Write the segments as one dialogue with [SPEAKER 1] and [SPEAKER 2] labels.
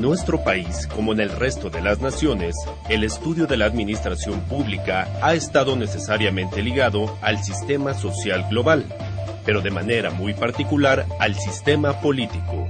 [SPEAKER 1] Nuestro país, como en el resto de las naciones, el estudio de la administración pública ha estado necesariamente ligado al sistema social global, pero de manera muy particular al sistema político.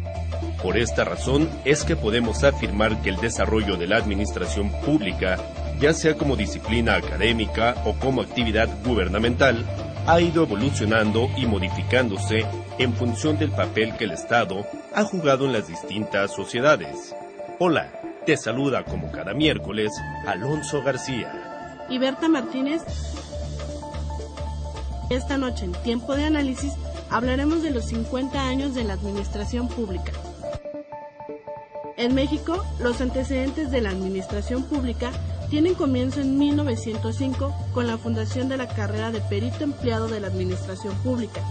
[SPEAKER 1] Por esta razón es que podemos afirmar que el desarrollo de la administración pública, ya sea como disciplina académica o como actividad gubernamental, ha ido evolucionando y modificándose en función del papel que el Estado ha jugado en las distintas sociedades. Hola, te saluda como cada miércoles Alonso García.
[SPEAKER 2] Y Berta Martínez. Esta noche en Tiempo de Análisis hablaremos de los 50 años de la Administración Pública. En México, los antecedentes de la Administración Pública tienen comienzo en 1905 con la fundación de la carrera de perito empleado de la Administración Pública,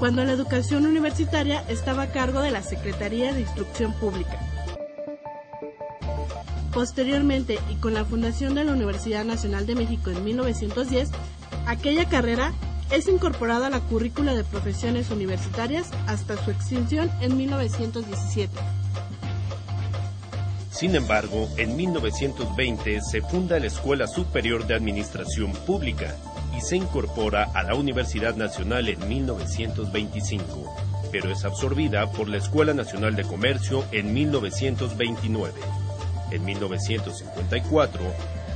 [SPEAKER 2] cuando la educación universitaria estaba a cargo de la Secretaría de Instrucción Pública. Posteriormente, y con la fundación de la Universidad Nacional de México en 1910, aquella carrera es incorporada a la currícula de profesiones universitarias hasta su extinción en 1917.
[SPEAKER 1] Sin embargo, en 1920 se funda la Escuela Superior de Administración Pública se incorpora a la Universidad Nacional en 1925, pero es absorbida por la Escuela Nacional de Comercio en 1929. En 1954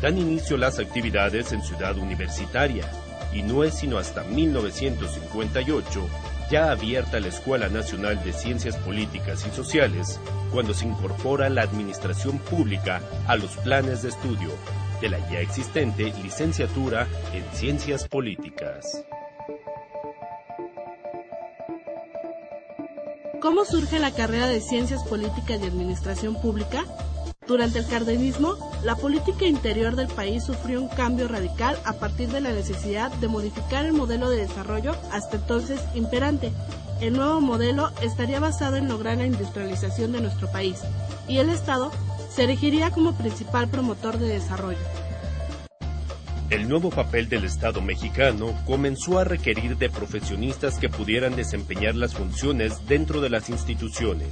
[SPEAKER 1] dan inicio las actividades en Ciudad Universitaria y no es sino hasta 1958 ya abierta la Escuela Nacional de Ciencias Políticas y Sociales, cuando se incorpora la administración pública a los planes de estudio de la ya existente licenciatura en Ciencias Políticas.
[SPEAKER 2] ¿Cómo surge la carrera de Ciencias Políticas y Administración Pública? Durante el cardenismo, la política interior del país sufrió un cambio radical a partir de la necesidad de modificar el modelo de desarrollo hasta entonces imperante. El nuevo modelo estaría basado en lograr la industrialización de nuestro país y el Estado se erigiría como principal promotor de desarrollo.
[SPEAKER 1] El nuevo papel del Estado mexicano comenzó a requerir de profesionistas que pudieran desempeñar las funciones dentro de las instituciones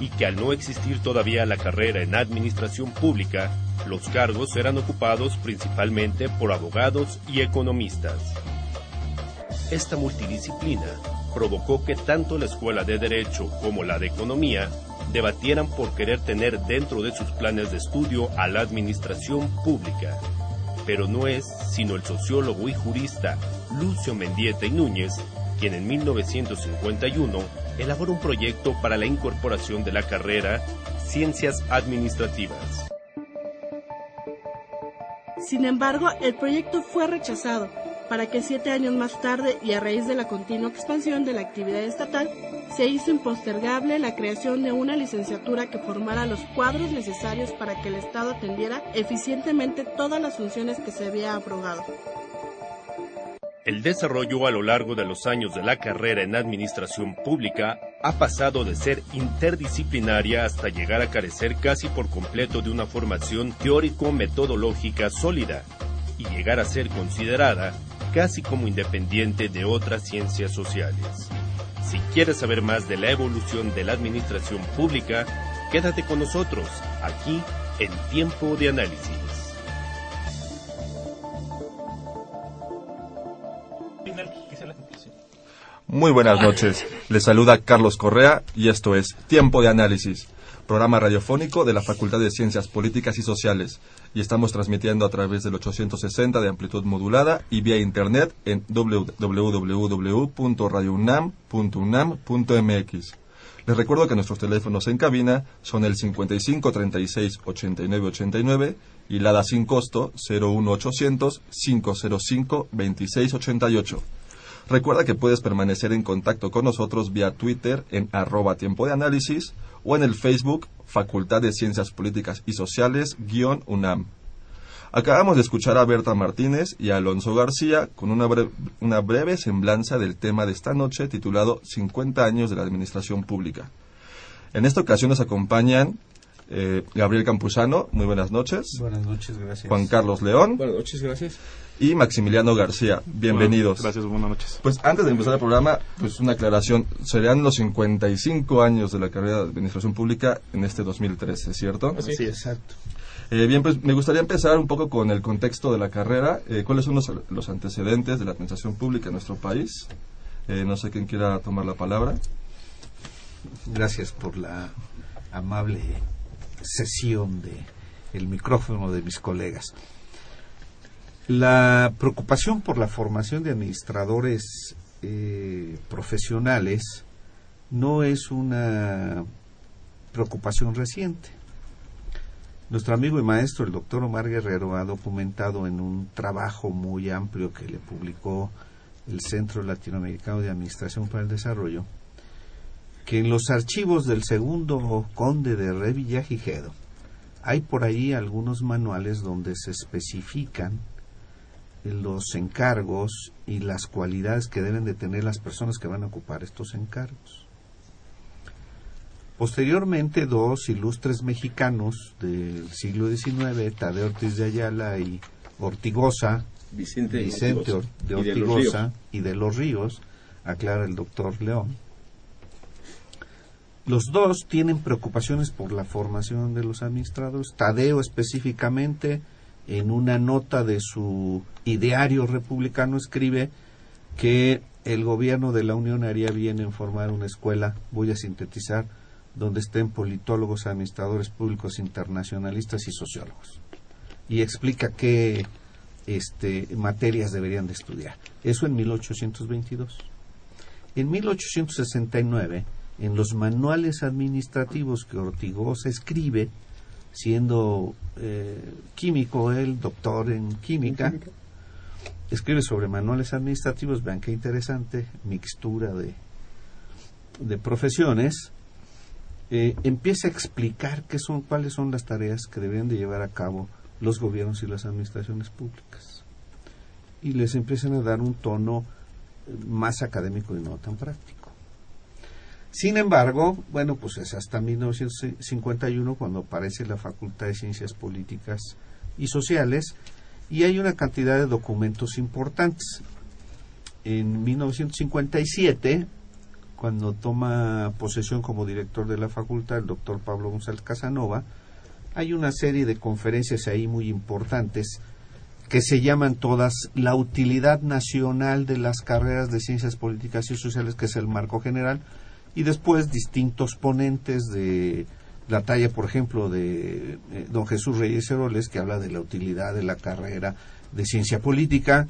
[SPEAKER 1] y que al no existir todavía la carrera en administración pública, los cargos eran ocupados principalmente por abogados y economistas. Esta multidisciplina provocó que tanto la Escuela de Derecho como la de Economía debatieran por querer tener dentro de sus planes de estudio a la administración pública. Pero no es sino el sociólogo y jurista Lucio Mendieta y Núñez quien en 1951 elaboró un proyecto para la incorporación de la carrera Ciencias Administrativas.
[SPEAKER 2] Sin embargo, el proyecto fue rechazado, para que siete años más tarde y a raíz de la continua expansión de la actividad estatal, se hizo impostergable la creación de una licenciatura que formara los cuadros necesarios para que el Estado atendiera eficientemente todas las funciones que se había abrogado.
[SPEAKER 1] El desarrollo a lo largo de los años de la carrera en administración pública ha pasado de ser interdisciplinaria hasta llegar a carecer casi por completo de una formación teórico-metodológica sólida y llegar a ser considerada casi como independiente de otras ciencias sociales. Si quieres saber más de la evolución de la administración pública, quédate con nosotros aquí en Tiempo de Análisis.
[SPEAKER 3] Muy buenas noches. Les saluda Carlos Correa y esto es Tiempo de Análisis, programa radiofónico de la Facultad de Ciencias Políticas y Sociales. Y estamos transmitiendo a través del 860 de amplitud modulada y vía internet en www.radiounam.unam.mx. Les recuerdo que nuestros teléfonos en cabina son el 55 36 89 89 y la da sin costo 01800 505 26 88. Recuerda que puedes permanecer en contacto con nosotros vía Twitter en arroba tiempo de análisis o en el Facebook Facultad de Ciencias Políticas y Sociales guion UNAM. Acabamos de escuchar a Berta Martínez y a Alonso García con una, bre- una breve semblanza del tema de esta noche titulado 50 años de la Administración Pública. En esta ocasión nos acompañan eh, Gabriel Campuzano, muy buenas noches.
[SPEAKER 4] Buenas noches, gracias.
[SPEAKER 3] Juan Carlos León
[SPEAKER 4] Buenas noches, gracias.
[SPEAKER 3] y Maximiliano García. Bienvenidos.
[SPEAKER 5] Gracias, buenas noches.
[SPEAKER 3] Pues antes de empezar el programa, pues una aclaración. Serían los 55 años de la carrera de Administración Pública en este 2013, ¿cierto?
[SPEAKER 4] Así es. Exacto.
[SPEAKER 3] Eh, bien, pues me gustaría empezar un poco con el contexto de la carrera. Eh, ¿Cuáles son los, los antecedentes de la administración pública en nuestro país? Eh, no sé quién quiera tomar la palabra.
[SPEAKER 4] Gracias por la amable sesión de el micrófono de mis colegas. La preocupación por la formación de administradores eh, profesionales no es una preocupación reciente. Nuestro amigo y maestro, el doctor Omar Guerrero, ha documentado en un trabajo muy amplio que le publicó el Centro Latinoamericano de Administración para el Desarrollo, que en los archivos del segundo conde de Revillagigedo hay por ahí algunos manuales donde se especifican los encargos y las cualidades que deben de tener las personas que van a ocupar estos encargos. Posteriormente, dos ilustres mexicanos del siglo XIX, Tadeo Ortiz de Ayala y Ortigosa,
[SPEAKER 6] Vicente,
[SPEAKER 4] de Ortigosa y de los Ríos, aclara el doctor León. Los dos tienen preocupaciones por la formación de los administradores. Tadeo específicamente, en una nota de su ideario republicano, escribe que el gobierno de la Unión haría bien en formar una escuela, voy a sintetizar, donde estén politólogos, administradores públicos, internacionalistas y sociólogos. Y explica qué este, materias deberían de estudiar. Eso en 1822. En 1869, en los manuales administrativos que Ortigosa escribe, siendo eh, químico él, doctor en química, escribe sobre manuales administrativos, vean qué interesante, mixtura de, de profesiones, eh, empieza a explicar qué son, cuáles son las tareas que deberían de llevar a cabo los gobiernos y las administraciones públicas. Y les empiezan a dar un tono eh, más académico y no tan práctico. Sin embargo, bueno, pues es hasta 1951 cuando aparece la Facultad de Ciencias Políticas y Sociales y hay una cantidad de documentos importantes. En 1957, cuando toma posesión como director de la facultad el doctor Pablo González Casanova, hay una serie de conferencias ahí muy importantes que se llaman todas la utilidad nacional de las carreras de ciencias políticas y sociales, que es el marco general, y después distintos ponentes de la talla, por ejemplo, de eh, don Jesús Reyes Heroles, que habla de la utilidad de la carrera de ciencia política,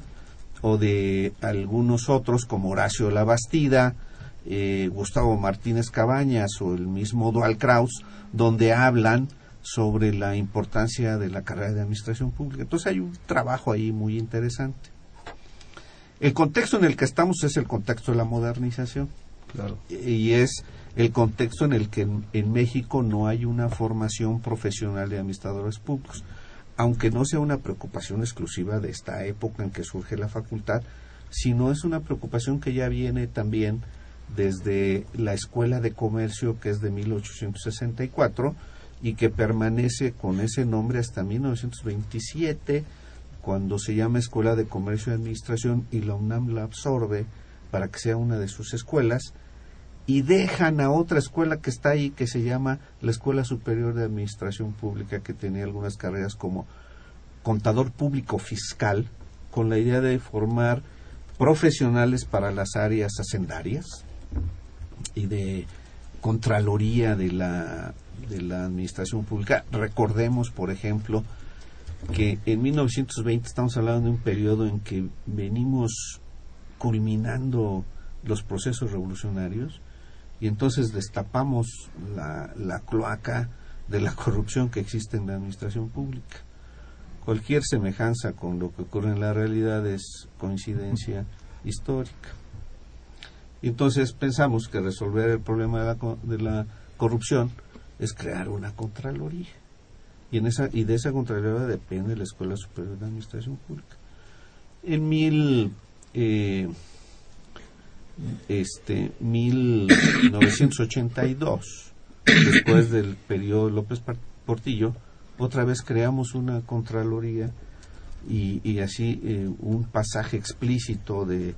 [SPEAKER 4] o de algunos otros como Horacio Labastida, eh, Gustavo Martínez Cabañas o el mismo Dual Kraus, donde hablan sobre la importancia de la carrera de administración pública. Entonces hay un trabajo ahí muy interesante. El contexto en el que estamos es el contexto de la modernización. Y es el contexto en el que en, en México no hay una formación profesional de administradores públicos. Aunque no sea una preocupación exclusiva de esta época en que surge la facultad, sino es una preocupación que ya viene también desde la Escuela de Comercio, que es de 1864, y que permanece con ese nombre hasta 1927, cuando se llama Escuela de Comercio y Administración y la UNAM la absorbe para que sea una de sus escuelas, y dejan a otra escuela que está ahí que se llama la Escuela Superior de Administración Pública, que tenía algunas carreras como contador público fiscal, con la idea de formar profesionales para las áreas hacendarias y de contraloría de la, de la administración pública. Recordemos, por ejemplo, que en 1920 estamos hablando de un periodo en que venimos culminando los procesos revolucionarios y entonces destapamos la, la cloaca de la corrupción que existe en la administración pública. Cualquier semejanza con lo que ocurre en la realidad es coincidencia histórica. Entonces pensamos que resolver el problema de la, de la corrupción es crear una contraloría. Y, en esa, y de esa contraloría depende la Escuela Superior de Administración Pública. En mil, eh, este, 1982, después del periodo López Portillo, otra vez creamos una Contraloría y, así eh, un pasaje explícito de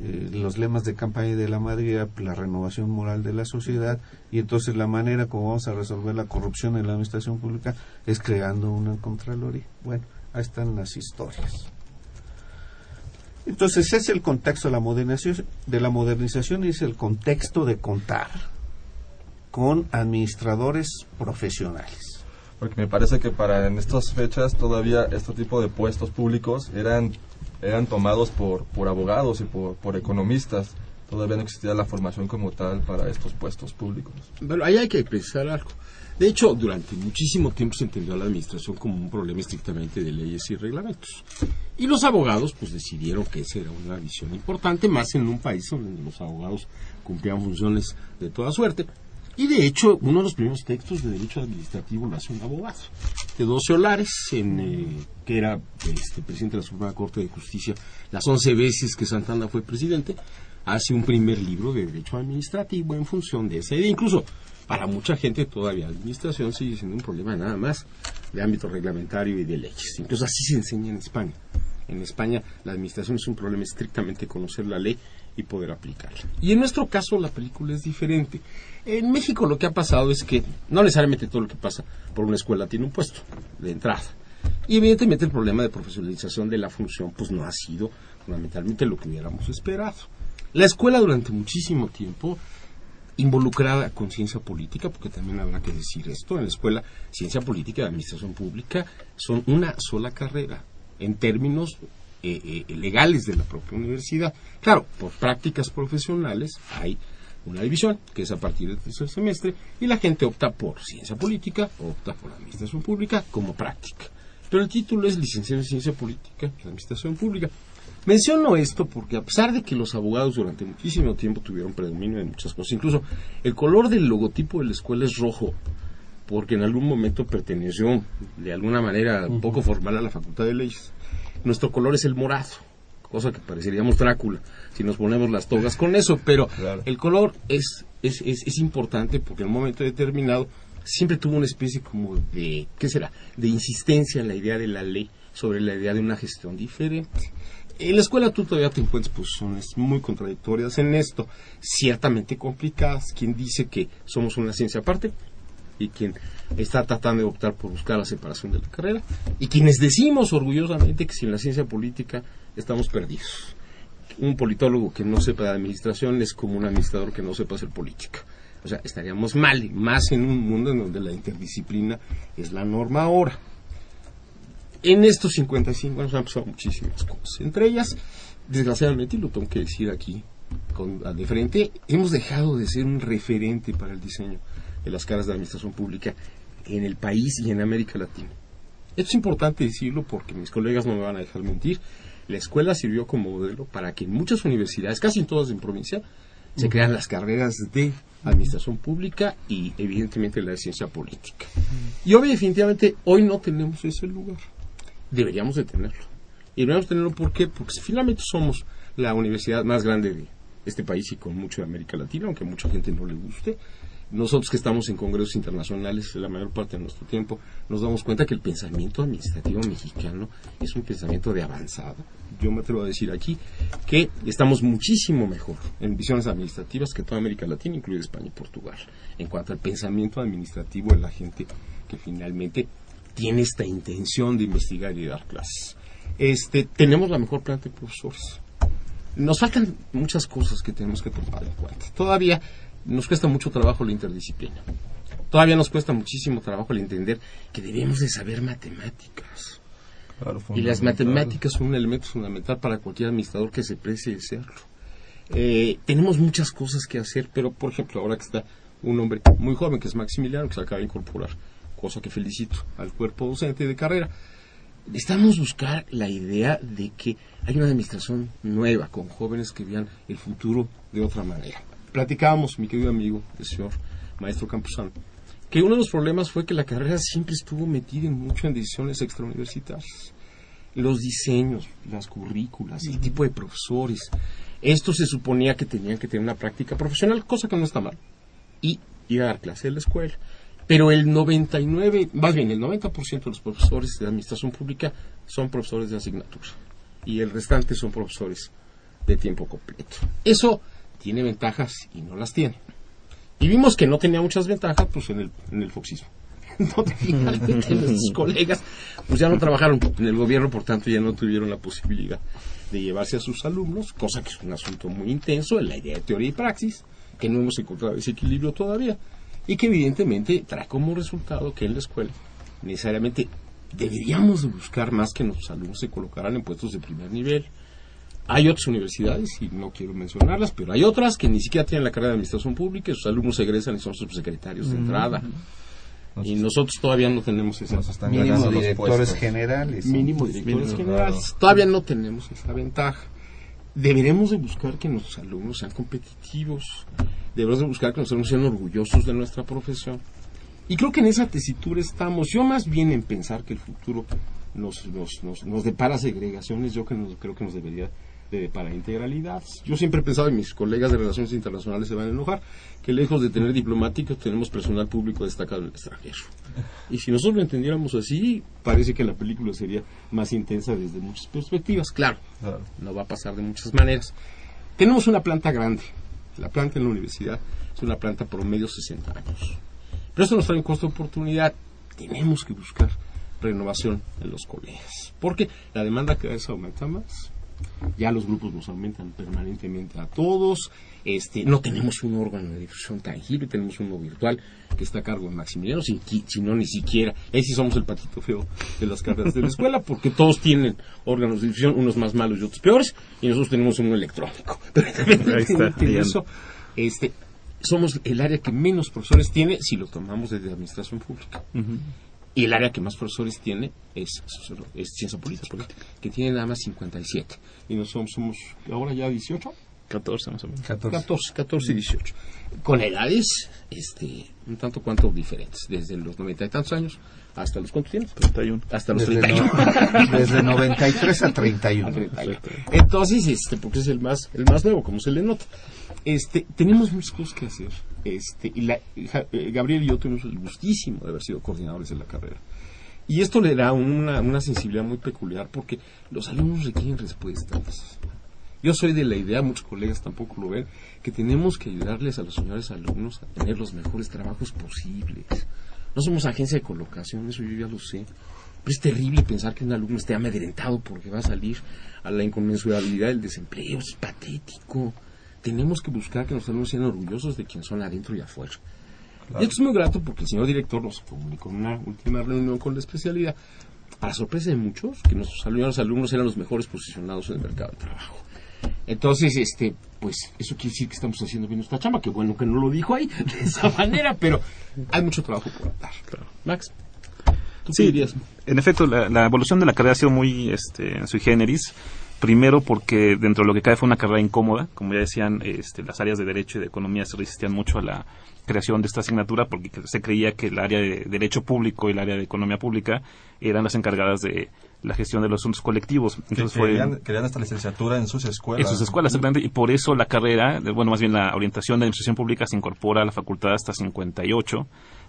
[SPEAKER 4] eh, los lemas de campaña de la Madrid, la renovación moral de la sociedad, y entonces la manera como vamos a resolver la corrupción en la administración pública es creando una Contraloría. Bueno, ahí están las historias. Entonces ese es el contexto de la modernización, de la modernización y es el contexto de contar con administradores profesionales.
[SPEAKER 3] Porque me parece que para en estas fechas todavía este tipo de puestos públicos eran, eran tomados por, por abogados y por, por economistas. Todavía no existía la formación como tal para estos puestos públicos.
[SPEAKER 7] Pero ahí hay que pensar algo. De hecho, durante muchísimo tiempo se entendió a la administración como un problema estrictamente de leyes y reglamentos. Y los abogados pues decidieron que esa era una visión importante, más en un país donde los abogados cumplían funciones de toda suerte. Y de hecho, uno de los primeros textos de derecho administrativo lo hace un abogado, Teodosio Lares, en, eh, que era este, presidente de la Suprema Corte de Justicia las 11 veces que Santana fue presidente, hace un primer libro de derecho administrativo en función de esa idea. Incluso para mucha gente todavía la administración sigue siendo un problema nada más de ámbito reglamentario y de leyes. Incluso así se enseña en España. En España la administración es un problema estrictamente conocer la ley y poder aplicarla. Y en nuestro caso la película es diferente. En México lo que ha pasado es que no necesariamente todo lo que pasa por una escuela tiene un puesto de entrada. Y evidentemente el problema de profesionalización de la función pues no ha sido fundamentalmente lo que hubiéramos esperado. La escuela durante muchísimo tiempo involucrada con ciencia política, porque también habrá que decir esto, en la escuela ciencia política y administración pública son una sola carrera en términos eh, eh, legales de la propia universidad. Claro, por prácticas profesionales hay una división, que es a partir del tercer semestre, y la gente opta por ciencia política, opta por administración pública como práctica. Pero el título es licenciado en ciencia política y administración pública. Menciono esto porque a pesar de que los abogados durante muchísimo tiempo tuvieron predominio en muchas cosas, incluso el color del logotipo de la escuela es rojo, porque en algún momento perteneció de alguna manera un poco formal a la Facultad de Leyes. Nuestro color es el morado, cosa que pareceríamos Drácula si nos ponemos las togas con eso, pero el color es, es, es, es importante porque en un momento determinado siempre tuvo una especie como de, ¿qué será?, de insistencia en la idea de la ley sobre la idea de una gestión diferente. En la escuela tú todavía te encuentras posiciones muy contradictorias en esto, ciertamente complicadas. Quien dice que somos una ciencia aparte y quien está tratando de optar por buscar la separación de la carrera y quienes decimos orgullosamente que sin la ciencia política estamos perdidos. Un politólogo que no sepa de administración es como un administrador que no sepa hacer política. O sea, estaríamos mal, más en un mundo en donde la interdisciplina es la norma ahora. En estos 55 años han pasado muchísimas cosas. Entre ellas, desgraciadamente, y lo tengo que decir aquí con, de frente, hemos dejado de ser un referente para el diseño de las caras de administración pública en el país y en América Latina. Esto es importante decirlo porque mis colegas no me van a dejar mentir. La escuela sirvió como modelo para que en muchas universidades, casi en todas en provincia, se crean las carreras de administración pública y evidentemente la de ciencia política. Y obviamente, definitivamente, hoy no tenemos ese lugar. Deberíamos de tenerlo. Y deberíamos tenerlo ¿por qué? porque finalmente somos la universidad más grande de este país y con mucho de América Latina, aunque a mucha gente no le guste. Nosotros que estamos en congresos internacionales la mayor parte de nuestro tiempo, nos damos cuenta que el pensamiento administrativo mexicano es un pensamiento de avanzada. Yo me atrevo a decir aquí que estamos muchísimo mejor en visiones administrativas que toda América Latina, incluida España y Portugal, en cuanto al pensamiento administrativo de la gente que finalmente tiene esta intención de investigar y dar clases. Este, tenemos la mejor planta de profesores. Nos faltan muchas cosas que tenemos que tomar en cuenta. Todavía nos cuesta mucho trabajo la interdisciplina. Todavía nos cuesta muchísimo trabajo el entender que debemos de saber matemáticas.
[SPEAKER 3] Claro,
[SPEAKER 7] y las matemáticas son un elemento fundamental para cualquier administrador que se precie de serlo. Eh, tenemos muchas cosas que hacer, pero por ejemplo, ahora que está un hombre muy joven, que es Maximiliano, que se acaba de incorporar, cosa que felicito al cuerpo docente de carrera, necesitamos buscar la idea de que hay una administración nueva, con jóvenes que vean el futuro de otra manera. Platicábamos, mi querido amigo, el señor maestro Campuzano, que uno de los problemas fue que la carrera siempre estuvo metida en mucho en decisiones extrauniversitarias. Los diseños, las currículas, el tipo de profesores. Esto se suponía que tenían que tener una práctica profesional, cosa que no está mal. Y ir a dar clase en la escuela. Pero el 99, más bien el 90% de los profesores de administración pública son profesores de asignatura. Y el restante son profesores de tiempo completo. Eso tiene ventajas y no las tiene. Y vimos que no tenía muchas ventajas pues en el, en el foxismo. Donde finalmente nuestros colegas pues ya no trabajaron en el gobierno, por tanto ya no tuvieron la posibilidad de llevarse a sus alumnos, cosa que es un asunto muy intenso en la idea de teoría y praxis, que no hemos encontrado ese equilibrio todavía, y que evidentemente trae como resultado que en la escuela necesariamente deberíamos de buscar más que nuestros alumnos se colocaran en puestos de primer nivel, hay otras universidades, y no quiero mencionarlas, pero hay otras que ni siquiera tienen la carrera de administración pública y sus alumnos egresan y son subsecretarios de entrada. y nosotros todavía no tenemos esa.
[SPEAKER 4] Mínimo directores generales.
[SPEAKER 7] Mínimo directores generales. Todavía no tenemos esa ventaja. Deberemos de buscar que nuestros alumnos sean competitivos. Debemos de buscar que nuestros alumnos sean orgullosos de nuestra profesión. Y creo que en esa tesitura estamos. Yo más bien en pensar que el futuro nos, nos, nos, nos depara segregaciones, yo que creo que nos debería para integralidad. Yo siempre he pensado, y mis colegas de Relaciones Internacionales se van a enojar, que lejos de tener diplomáticos tenemos personal público destacado en el extranjero. Y si nosotros lo entendiéramos así, parece que la película sería más intensa desde muchas perspectivas. Claro, no va a pasar de muchas maneras. Tenemos una planta grande. La planta en la universidad es una planta promedio 60 años. Pero esto nos trae un costo de oportunidad. Tenemos que buscar renovación en los colegios. Porque la demanda cada vez aumenta más. Ya los grupos nos aumentan permanentemente a todos. Este, no tenemos un órgano de difusión tangible, tenemos uno virtual que está a cargo de Maximiliano, si, si no ni siquiera. Ahí sí somos el patito feo de las carreras de la escuela, porque todos tienen órganos de difusión, unos más malos y otros peores, y nosotros tenemos uno electrónico. Pero de eso, este, somos el área que menos profesores tiene si lo tomamos desde administración pública. Y el área que más profesores tiene es, es ciencia política, que tiene nada más 57. Y nosotros somos ahora ya 18.
[SPEAKER 8] 14 más o menos.
[SPEAKER 7] 14, 14, y 18. Con edades este, un tanto cuanto diferentes, desde los 90 y tantos años hasta los cuántos tienes?
[SPEAKER 8] 31.
[SPEAKER 7] Hasta los
[SPEAKER 4] Desde
[SPEAKER 7] 31.
[SPEAKER 4] no- desde 93 a 31.
[SPEAKER 7] A 31. Entonces, este, porque es el más, el más nuevo, como se le nota. Este, tenemos muchas cosas que hacer. Este, y la, eh, Gabriel y yo tuvimos el gustísimo de haber sido coordinadores de la carrera. Y esto le da una, una sensibilidad muy peculiar porque los alumnos requieren respuestas. Yo soy de la idea, muchos colegas tampoco lo ven, que tenemos que ayudarles a los señores alumnos a tener los mejores trabajos posibles. No somos agencia de colocación, eso yo ya lo sé. Pero es terrible pensar que un alumno esté amedrentado porque va a salir a la inconmensurabilidad del desempleo. Es patético. Tenemos que buscar que los alumnos sean orgullosos de quien son adentro y afuera. Y esto es muy grato porque el señor director nos comunicó en una última reunión con la especialidad, para sorpresa de muchos, que nuestros alumnos, alumnos eran los mejores posicionados en el mercado de trabajo. Entonces, este, pues eso quiere decir que estamos haciendo bien nuestra chamba. Qué bueno que no lo dijo ahí de esa manera, pero hay mucho trabajo por dar. Max, ¿tú qué
[SPEAKER 8] Sí,
[SPEAKER 7] dirías?
[SPEAKER 8] en efecto, la, la evolución de la carrera ha sido muy este, sui generis. Primero porque dentro de lo que cae fue una carrera incómoda. Como ya decían, este, las áreas de Derecho y de Economía se resistían mucho a la creación de esta asignatura porque se creía que el área de Derecho Público y el área de Economía Pública eran las encargadas de la gestión de los asuntos colectivos.
[SPEAKER 3] Que
[SPEAKER 8] Entonces fue
[SPEAKER 3] querían, licenciatura en sus escuelas.
[SPEAKER 8] en sus escuelas, exactamente, y por eso la carrera, bueno, más bien la orientación de administración pública se incorpora a la facultad hasta 58,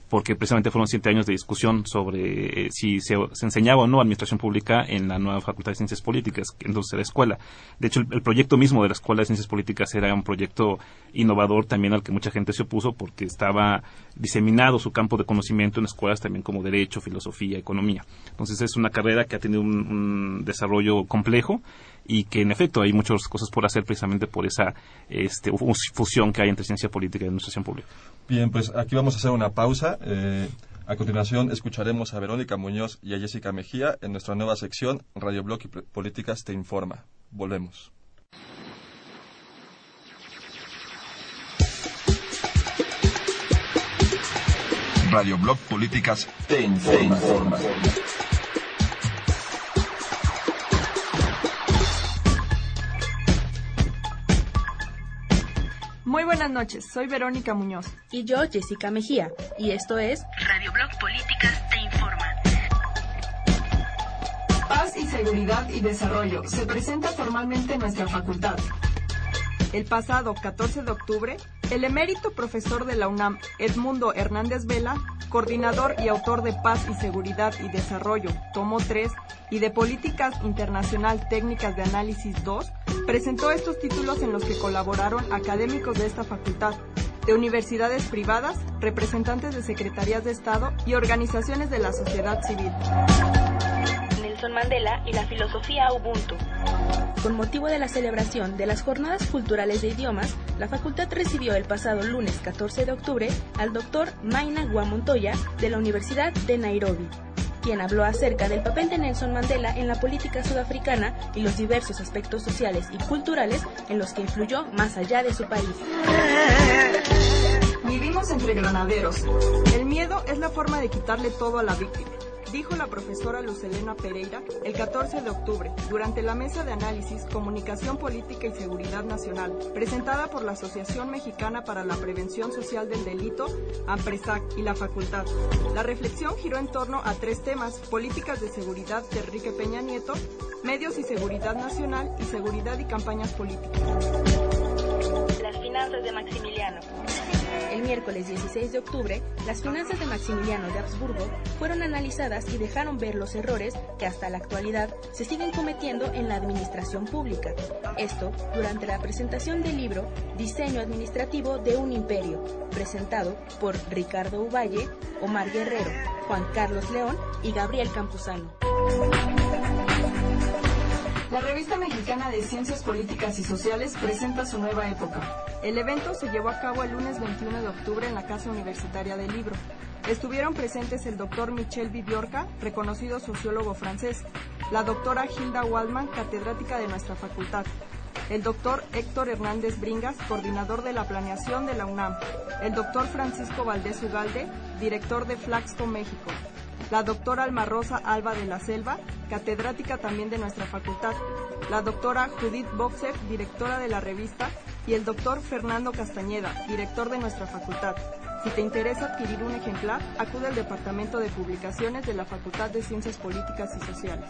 [SPEAKER 8] porque precisamente fueron siete años de discusión sobre eh, si se, se enseñaba o no administración pública en la nueva facultad de ciencias políticas, que entonces era escuela. De hecho, el, el proyecto mismo de la escuela de ciencias políticas era un proyecto innovador también al que mucha gente se opuso porque estaba diseminado su campo de conocimiento en escuelas también como derecho, filosofía, economía. Entonces es una carrera que ha tenido un, un desarrollo complejo y que en efecto hay muchas cosas por hacer precisamente por esa este, fusión que hay entre ciencia política y administración pública.
[SPEAKER 3] Bien, pues aquí vamos a hacer una pausa. Eh, a continuación escucharemos a Verónica Muñoz y a Jessica Mejía en nuestra nueva sección Radio Blog y Políticas te informa. Volvemos. Radio Blog Políticas te informa. Te informa.
[SPEAKER 9] Muy buenas noches, soy Verónica Muñoz.
[SPEAKER 10] Y yo, Jessica Mejía. Y esto es
[SPEAKER 11] Radio Blog Políticas te informa.
[SPEAKER 9] Paz y seguridad y desarrollo. Se presenta formalmente en nuestra facultad. El pasado 14 de octubre, el emérito profesor de la UNAM, Edmundo Hernández Vela, coordinador y autor de Paz y Seguridad y Desarrollo, tomo 3, y de Políticas Internacional Técnicas de Análisis 2, presentó estos títulos en los que colaboraron académicos de esta facultad, de universidades privadas, representantes de secretarías de Estado y organizaciones de la sociedad civil.
[SPEAKER 10] Nelson Mandela y la filosofía Ubuntu. Con motivo de la celebración de las Jornadas Culturales de Idiomas, la facultad recibió el pasado lunes 14 de octubre al doctor Maina Guamontoya de la Universidad de Nairobi, quien habló acerca del papel de Nelson Mandela en la política sudafricana y los diversos aspectos sociales y culturales en los que influyó más allá de su país.
[SPEAKER 9] Vivimos entre granaderos. El miedo es la forma de quitarle todo a la víctima dijo la profesora Lucelena Pereira el 14 de octubre durante la mesa de análisis Comunicación Política y Seguridad Nacional, presentada por la Asociación Mexicana para la Prevención Social del Delito, AMPRESAC y la Facultad. La reflexión giró en torno a tres temas, políticas de seguridad de Enrique Peña Nieto, medios y seguridad nacional y seguridad y campañas políticas.
[SPEAKER 10] De Maximiliano. El miércoles 16 de octubre, las finanzas de Maximiliano de Habsburgo fueron analizadas y dejaron ver los errores que hasta la actualidad se siguen cometiendo en la administración pública. Esto durante la presentación del libro Diseño Administrativo de un Imperio, presentado por Ricardo Uvalle, Omar Guerrero, Juan Carlos León y Gabriel Campuzano.
[SPEAKER 9] La revista mexicana de Ciencias Políticas y Sociales presenta su nueva época. El evento se llevó a cabo el lunes 21 de octubre en la Casa Universitaria del Libro. Estuvieron presentes el doctor Michel Viviorca, reconocido sociólogo francés, la doctora Hilda Waldman, catedrática de nuestra facultad, el doctor Héctor Hernández Bringas, coordinador de la planeación de la UNAM, el doctor Francisco Valdés Ugalde, director de Flaxco México, la doctora Alma Rosa Alba de la Selva, catedrática también de nuestra facultad, la doctora Judith Boxer, directora de la revista, y el doctor Fernando Castañeda, director de nuestra facultad. Si te interesa adquirir un ejemplar, acude al Departamento de Publicaciones de la Facultad de Ciencias Políticas y Sociales.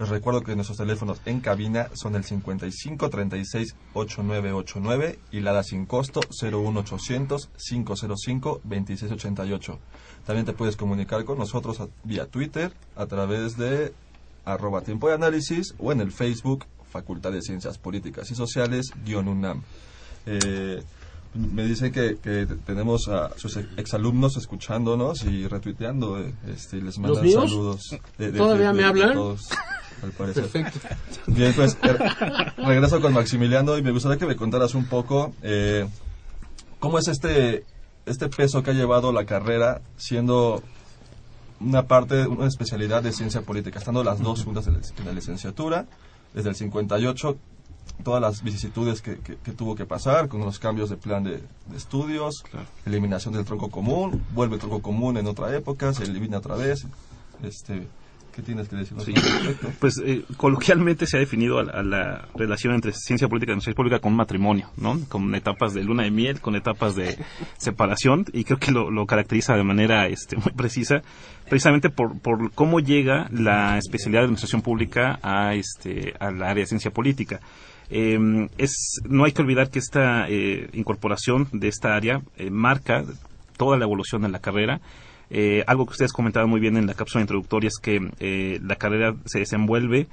[SPEAKER 3] Les recuerdo que nuestros teléfonos en cabina son el 55 36 8989 y la da sin costo 01800 505 2688. También te puedes comunicar con nosotros vía Twitter a través de arroba tiempo de análisis o en el Facebook Facultad de Ciencias Políticas y Sociales guion UNAM. Eh, me dice que, que, tenemos a sus exalumnos escuchándonos y retuiteando. Este, y les mandan saludos. De, de,
[SPEAKER 7] ¿Todavía
[SPEAKER 3] de-
[SPEAKER 7] me hablan?
[SPEAKER 3] todos, al parecer.
[SPEAKER 7] Perfecto.
[SPEAKER 3] Bien, pues er- regreso con Maximiliano y me gustaría que me contaras un poco eh, cómo es este, este peso que ha llevado la carrera siendo una parte, una especialidad de ciencia política, estando las dos juntas en la, en la licenciatura, desde el 58, todas las vicisitudes que, que- que tuvo que pasar, con los cambios de plan de, de estudios, eliminación del tronco común, vuelve el tronco común en otra época, se elimina otra vez. Este, ¿Qué tienes que decir?
[SPEAKER 8] Sí. Pues eh, coloquialmente se ha definido a, la- relación entre ciencia política y ciencia política con matrimonio, ¿no? Con etapas de luna de miel, con etapas de separación, y creo que lo, lo caracteriza de manera este, muy precisa, precisamente por, por cómo llega la especialidad de administración pública a este al área de ciencia política. Eh, es, no hay que olvidar que esta eh, incorporación de esta área eh, marca toda la evolución de la carrera. Eh, algo que ustedes comentaban muy bien en la cápsula introductoria es que eh, la carrera se desenvuelve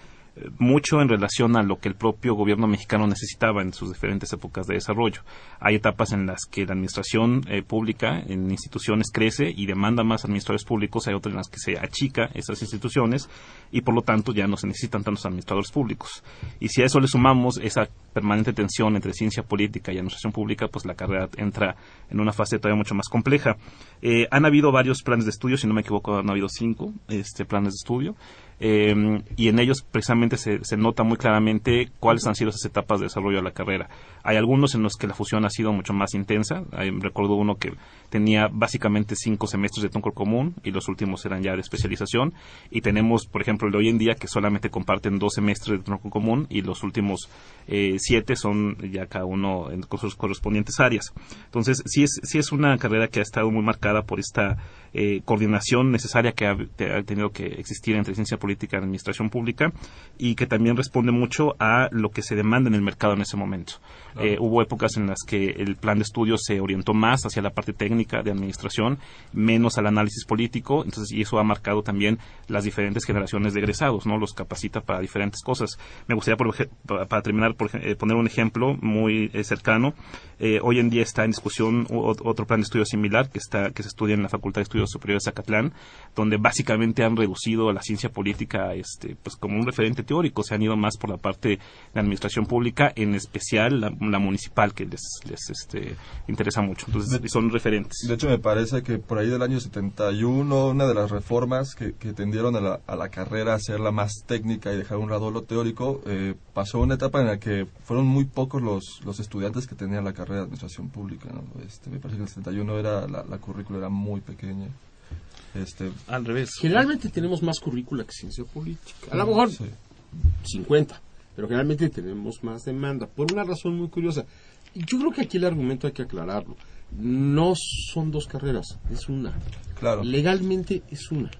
[SPEAKER 8] mucho en relación a lo que el propio gobierno mexicano necesitaba en sus diferentes épocas de desarrollo. Hay etapas en las que la administración eh, pública en instituciones crece y demanda más administradores públicos, hay otras en las que se achica esas instituciones y por lo tanto ya no se necesitan tantos administradores públicos. Y si a eso le sumamos esa permanente tensión entre ciencia política y administración pública, pues la carrera entra en una fase todavía mucho más compleja. Eh, han habido varios planes de estudio, si no me equivoco, han habido cinco este, planes de estudio. Eh, y en ellos precisamente se, se, nota muy claramente cuáles han sido esas etapas de desarrollo de la carrera. Hay algunos en los que la fusión ha sido mucho más intensa. Recuerdo uno que tenía básicamente cinco semestres de tronco común y los últimos eran ya de especialización. Y tenemos, por ejemplo, el de hoy en día que solamente comparten dos semestres de tronco común y los últimos eh, siete son ya cada uno en, con sus correspondientes áreas. Entonces, sí es, sí es una carrera que ha estado muy marcada por esta eh, coordinación necesaria que ha, ha, tenido que existir entre ciencia política y administración pública y que también responde mucho a lo que se demanda en el mercado en ese momento. Claro. Eh, hubo épocas en las que el plan de estudio se orientó más hacia la parte técnica de administración, menos al análisis político, entonces y eso ha marcado también las diferentes generaciones de egresados, ¿no? Los capacita para diferentes cosas. Me gustaría, por, para, para terminar, por, eh, poner un ejemplo muy eh, cercano. hoy en día está en discusión otro plan de estudio similar que está que se estudia en la Facultad de Estudios Superiores de Zacatlán, donde básicamente han reducido la ciencia política este, pues como un referente teórico, se han ido más por la parte de administración pública, en especial la, la municipal, que les, les este, interesa mucho. Entonces, son referentes.
[SPEAKER 3] De hecho, me parece que por ahí del año 71, una de las reformas que, que tendieron a la, a la, carrera a hacerla más técnica y dejar un lado lo teórico, eh, pasó una etapa en la que fueron muy pocos los, los estudiantes que tenían la carrera de administración pública. ¿no? Este, me parece que en el 71 era, la, la currícula era muy pequeña. Este,
[SPEAKER 7] Al revés. Generalmente tenemos más currícula que ciencia política. A lo mejor sí. 50, pero generalmente tenemos más demanda. Por una razón muy curiosa. Yo creo que aquí el argumento hay que aclararlo. No son dos carreras, es una.
[SPEAKER 3] Claro.
[SPEAKER 7] Legalmente es una.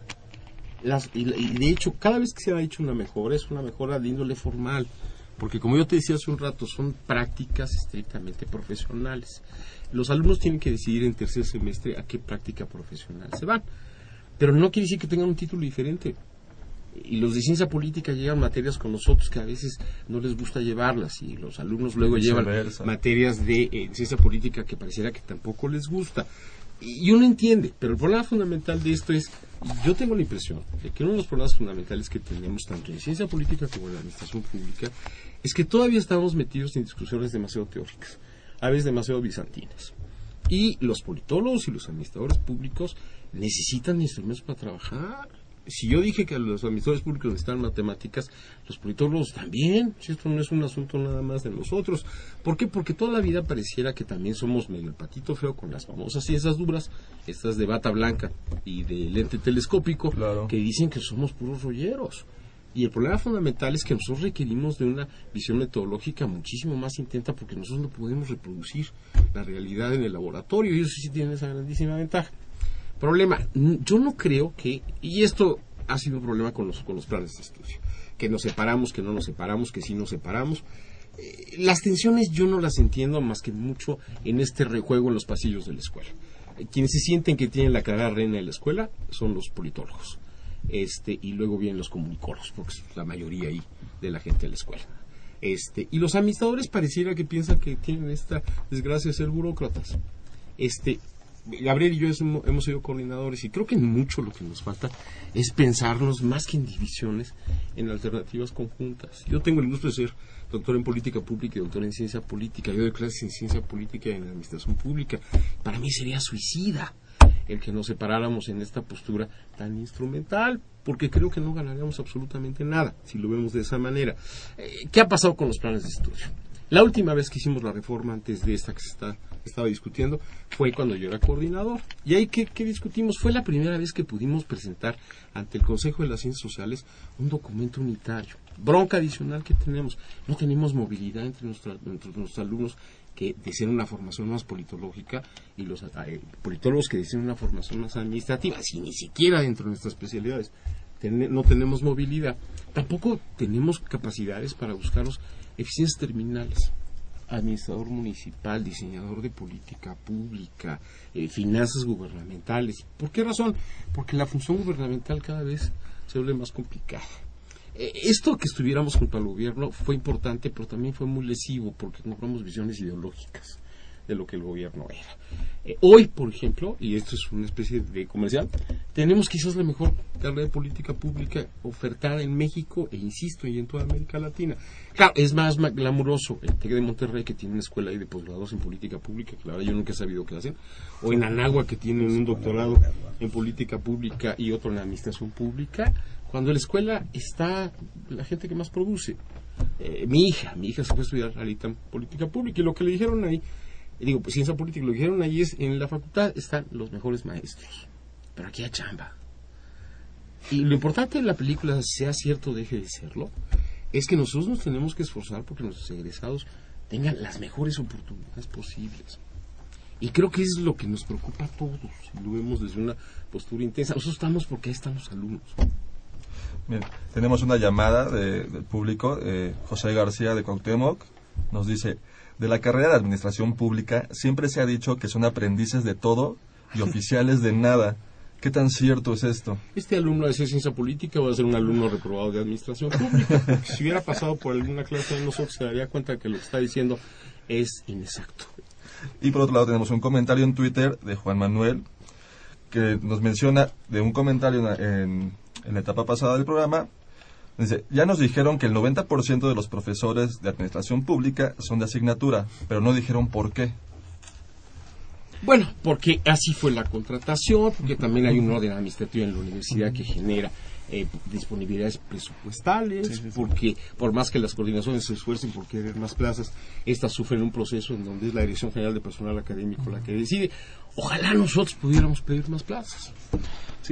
[SPEAKER 7] Las, y, y, de hecho, cada vez que se ha hecho una mejora, es una mejora de índole formal. Porque como yo te decía hace un rato, son prácticas estrictamente profesionales. Los alumnos tienen que decidir en tercer semestre a qué práctica profesional se van. Pero no quiere decir que tengan un título diferente. Y los de ciencia política llevan materias con nosotros que a veces no les gusta llevarlas. Y los alumnos luego llevan materias de eh, ciencia política que pareciera que tampoco les gusta. Y uno entiende, pero el problema fundamental de esto es, yo tengo la impresión de que uno de los problemas fundamentales que tenemos tanto en ciencia política como en la administración pública es que todavía estamos metidos en discusiones demasiado teóricas, a veces demasiado bizantinas. Y los politólogos y los administradores públicos necesitan instrumentos para trabajar. Si yo dije que los administradores públicos necesitan matemáticas, los politólogos también. Si esto no es un asunto nada más de nosotros. ¿Por qué? Porque toda la vida pareciera que también somos medio el patito feo con las famosas ciencias duras, estas de bata blanca y de lente telescópico,
[SPEAKER 3] claro.
[SPEAKER 7] que dicen que somos puros rolleros. Y el problema fundamental es que nosotros requerimos de una visión metodológica muchísimo más intenta porque nosotros no podemos reproducir la realidad en el laboratorio y ellos sí tienen esa grandísima ventaja. Problema, yo no creo que, y esto ha sido un problema con los, con los planes de estudio, que nos separamos, que no nos separamos, que sí nos separamos. Eh, las tensiones yo no las entiendo más que mucho en este rejuego en los pasillos de la escuela. Eh, quienes se sienten que tienen la cara reina de la escuela son los politólogos este y luego vienen los comunicólogos, porque es la mayoría ahí de la gente de la escuela. Este, y los administradores pareciera que piensan que tienen esta desgracia de ser burócratas. Este, Gabriel y yo hemos sido coordinadores y creo que mucho lo que nos falta es pensarnos más que en divisiones, en alternativas conjuntas. Yo tengo el gusto de ser doctor en política pública y doctor en ciencia política. Yo doy clases en ciencia política y en administración pública. Para mí sería suicida el que nos separáramos en esta postura tan instrumental, porque creo que no ganaríamos absolutamente nada si lo vemos de esa manera. Eh, ¿Qué ha pasado con los planes de estudio? La última vez que hicimos la reforma antes de esta que se está, estaba discutiendo fue cuando yo era coordinador. Y ahí que, que, discutimos fue la primera vez que pudimos presentar ante el Consejo de las Ciencias Sociales un documento unitario. Bronca adicional que tenemos. No tenemos movilidad entre, entre nuestros alumnos que desean una formación más politológica y los eh, politólogos que desean una formación más administrativa, si ni siquiera dentro de nuestras especialidades no tenemos movilidad, tampoco tenemos capacidades para buscarlos eficiencias terminales. Administrador municipal, diseñador de política pública, eh, finanzas gubernamentales. ¿Por qué razón? Porque la función gubernamental cada vez se vuelve más complicada. Eh, esto que estuviéramos junto al gobierno fue importante, pero también fue muy lesivo porque compramos visiones ideológicas de lo que el gobierno era. Eh, hoy, por ejemplo, y esto es una especie de comercial, tenemos quizás la mejor carrera de política pública ofertada en México e, insisto, y en toda América Latina. Claro, es más glamuroso el TEC de Monterrey, que tiene una escuela ahí de posgrados en política pública, que la verdad yo nunca he sabido qué hacen, o en Anagua, que tienen un doctorado en política pública y otro en administración pública, cuando la escuela está la gente que más produce. Eh, mi hija, mi hija se fue a estudiar ahorita en política pública y lo que le dijeron ahí digo, pues ciencia política, lo dijeron allí es, en la facultad están los mejores maestros, pero aquí hay chamba. Y lo importante de la película, sea cierto o deje de serlo, es que nosotros nos tenemos que esforzar porque nuestros egresados tengan las mejores oportunidades posibles. Y creo que es lo que nos preocupa a todos, lo vemos desde una postura intensa. Nosotros estamos porque ahí están los alumnos.
[SPEAKER 3] Bien, tenemos una llamada del público, eh, José García de Cuauhtémoc, nos dice, de la carrera de administración pública siempre se ha dicho que son aprendices de todo y oficiales de nada. ¿Qué tan cierto es esto?
[SPEAKER 7] Este alumno de ciencia política va a ser un alumno reprobado de administración pública. si hubiera pasado por alguna clase de nosotros, se daría cuenta que lo que está diciendo es inexacto.
[SPEAKER 3] Y por otro lado tenemos un comentario en Twitter de Juan Manuel que nos menciona de un comentario en la etapa pasada del programa Ya nos dijeron que el 90% de los profesores de administración pública son de asignatura, pero no dijeron por qué.
[SPEAKER 7] Bueno, porque así fue la contratación, porque también hay un orden administrativo en la universidad que genera eh, disponibilidades presupuestales, porque por más que las coordinaciones se esfuercen por querer más plazas, estas sufren un proceso en donde es la Dirección General de Personal Académico la que decide. Ojalá nosotros pudiéramos pedir más plazas.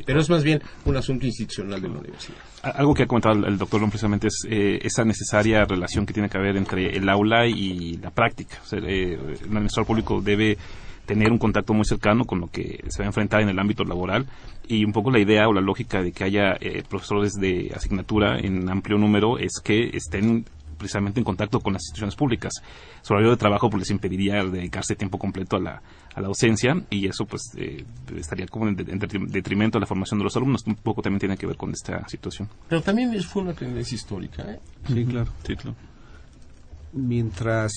[SPEAKER 7] pero es más bien un asunto institucional de la universidad.
[SPEAKER 8] Algo que ha comentado el doctor Ron precisamente es eh, esa necesaria relación que tiene que haber entre el aula y la práctica. O sea, eh, el administrador público debe tener un contacto muy cercano con lo que se va a enfrentar en el ámbito laboral y un poco la idea o la lógica de que haya eh, profesores de asignatura en amplio número es que estén precisamente en contacto con las instituciones públicas. Su horario de trabajo pues, les impediría dedicarse tiempo completo a la, a la docencia y eso pues eh, estaría como en, detrimento de la formación de los alumnos. Un poco también tiene que ver con esta situación.
[SPEAKER 7] Pero también fue una tendencia histórica. ¿eh?
[SPEAKER 4] Sí, claro.
[SPEAKER 8] Sí, claro.
[SPEAKER 4] Mientras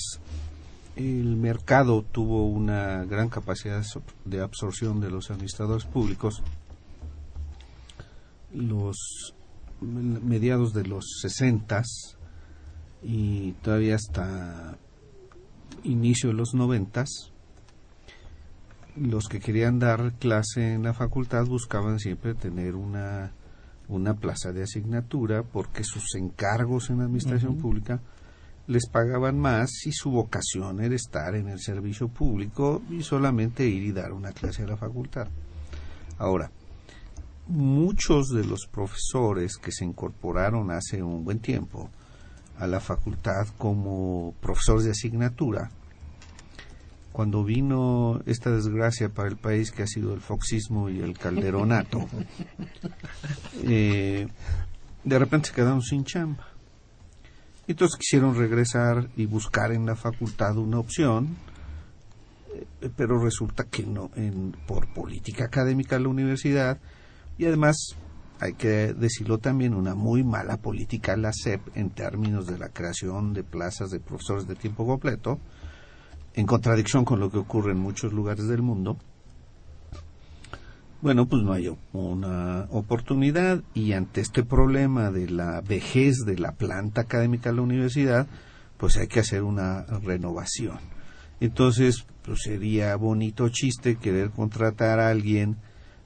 [SPEAKER 4] el mercado tuvo una gran capacidad de absorción de los administradores públicos, los mediados de los sesentas y todavía hasta inicio de los noventas, los que querían dar clase en la facultad buscaban siempre tener una, una plaza de asignatura porque sus encargos en la administración pública les pagaban más y su vocación era estar en el servicio público y solamente ir y dar una clase a la facultad. Ahora, muchos de los profesores que se incorporaron hace un buen tiempo a la facultad como profesores de asignatura, cuando vino esta desgracia para el país que ha sido el foxismo y el calderonato, eh, de repente se quedaron sin chamba. Entonces quisieron regresar y buscar en la facultad una opción, eh, pero resulta que no, en, por política académica la universidad, y además hay que decirlo también, una muy mala política la SEP en términos de la creación de plazas de profesores de tiempo completo, en contradicción con lo que ocurre en muchos lugares del mundo. Bueno, pues no hay una oportunidad y ante este problema de la vejez de la planta académica de la universidad, pues hay que hacer una renovación. Entonces, pues sería bonito chiste querer contratar a alguien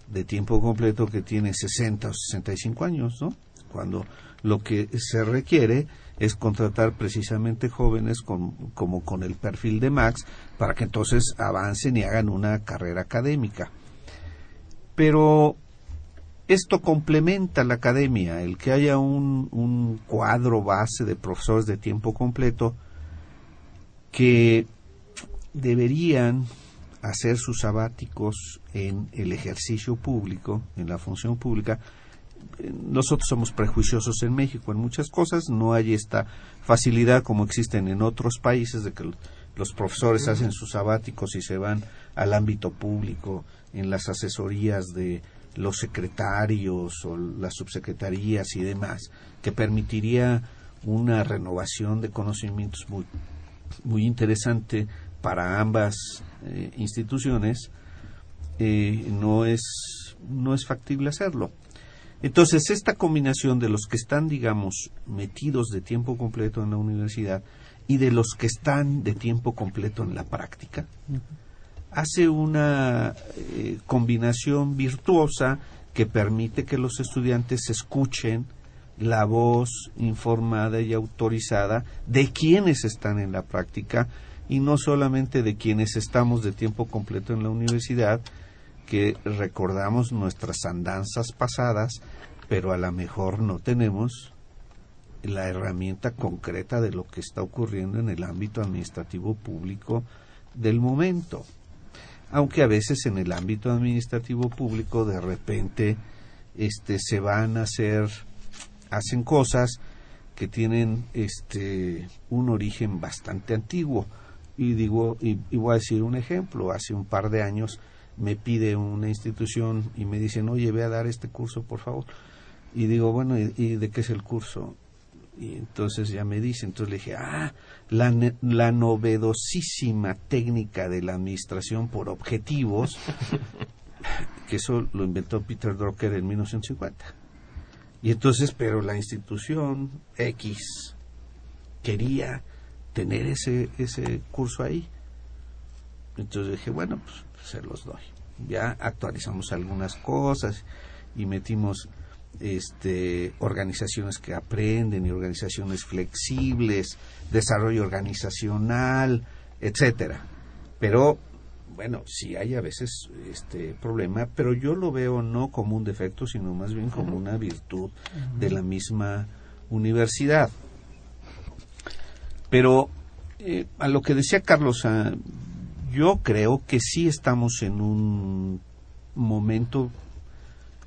[SPEAKER 4] de tiempo completo que tiene 60 o 65 años, ¿no? Cuando lo que se requiere es contratar precisamente jóvenes como con el perfil de Max para que entonces avancen y hagan una carrera académica. Pero esto complementa la academia, el que haya un, un cuadro base de profesores de tiempo completo que deberían hacer sus sabáticos en el ejercicio público, en la función pública, nosotros somos prejuiciosos en México en muchas cosas, no hay esta facilidad como existen en otros países de que los profesores hacen sus sabáticos y se van al ámbito público en las asesorías de los secretarios o las subsecretarías y demás, que permitiría una renovación de conocimientos muy, muy interesante para ambas eh, instituciones, eh, no, es, no es factible hacerlo. Entonces, esta combinación de los que están, digamos, metidos de tiempo completo en la universidad y de los que están de tiempo completo en la práctica, hace una eh, combinación virtuosa que permite que los estudiantes escuchen la voz informada y autorizada de quienes están en la práctica y no solamente de quienes estamos de tiempo completo en la universidad, que recordamos nuestras andanzas pasadas, pero a lo mejor no tenemos la herramienta concreta de lo que está ocurriendo en el ámbito administrativo público del momento. Aunque a veces en el ámbito administrativo público de repente este se van a hacer hacen cosas que tienen este un origen bastante antiguo. Y digo y, voy a decir un ejemplo. Hace un par de años me pide una institución y me dicen oye ve a dar este curso por favor y digo bueno y, de qué es el curso y entonces ya me dice entonces le dije ah la, la novedosísima técnica de la administración por objetivos que eso lo inventó Peter Drucker en 1950 y entonces, pero la institución X quería tener ese, ese curso ahí. Entonces dije, bueno, pues se los doy. Ya actualizamos algunas cosas y metimos este, organizaciones que aprenden y organizaciones flexibles, desarrollo organizacional, etcétera. Pero bueno, sí hay a veces este problema, pero yo lo veo no como un defecto, sino más bien como una virtud de la misma universidad. Pero eh, a lo que decía Carlos, ah, yo creo que sí estamos en un momento,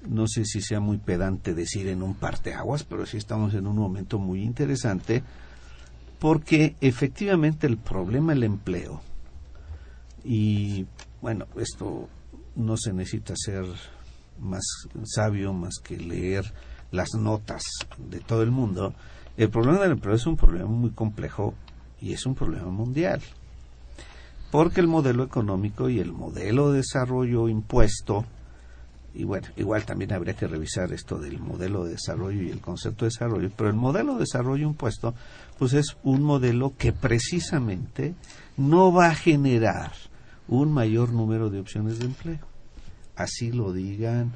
[SPEAKER 4] no sé si sea muy pedante decir en un parteaguas, pero sí estamos en un momento muy interesante, porque efectivamente el problema del empleo, y bueno, esto no se necesita ser más sabio más que leer las notas de todo el mundo. El problema del empleo es un problema muy complejo y es un problema mundial. Porque el modelo económico y el modelo de desarrollo impuesto, y bueno, igual también habría que revisar esto del modelo de desarrollo y el concepto de desarrollo, pero el modelo de desarrollo impuesto, pues es un modelo que precisamente no va a generar un mayor número de opciones de empleo. Así lo digan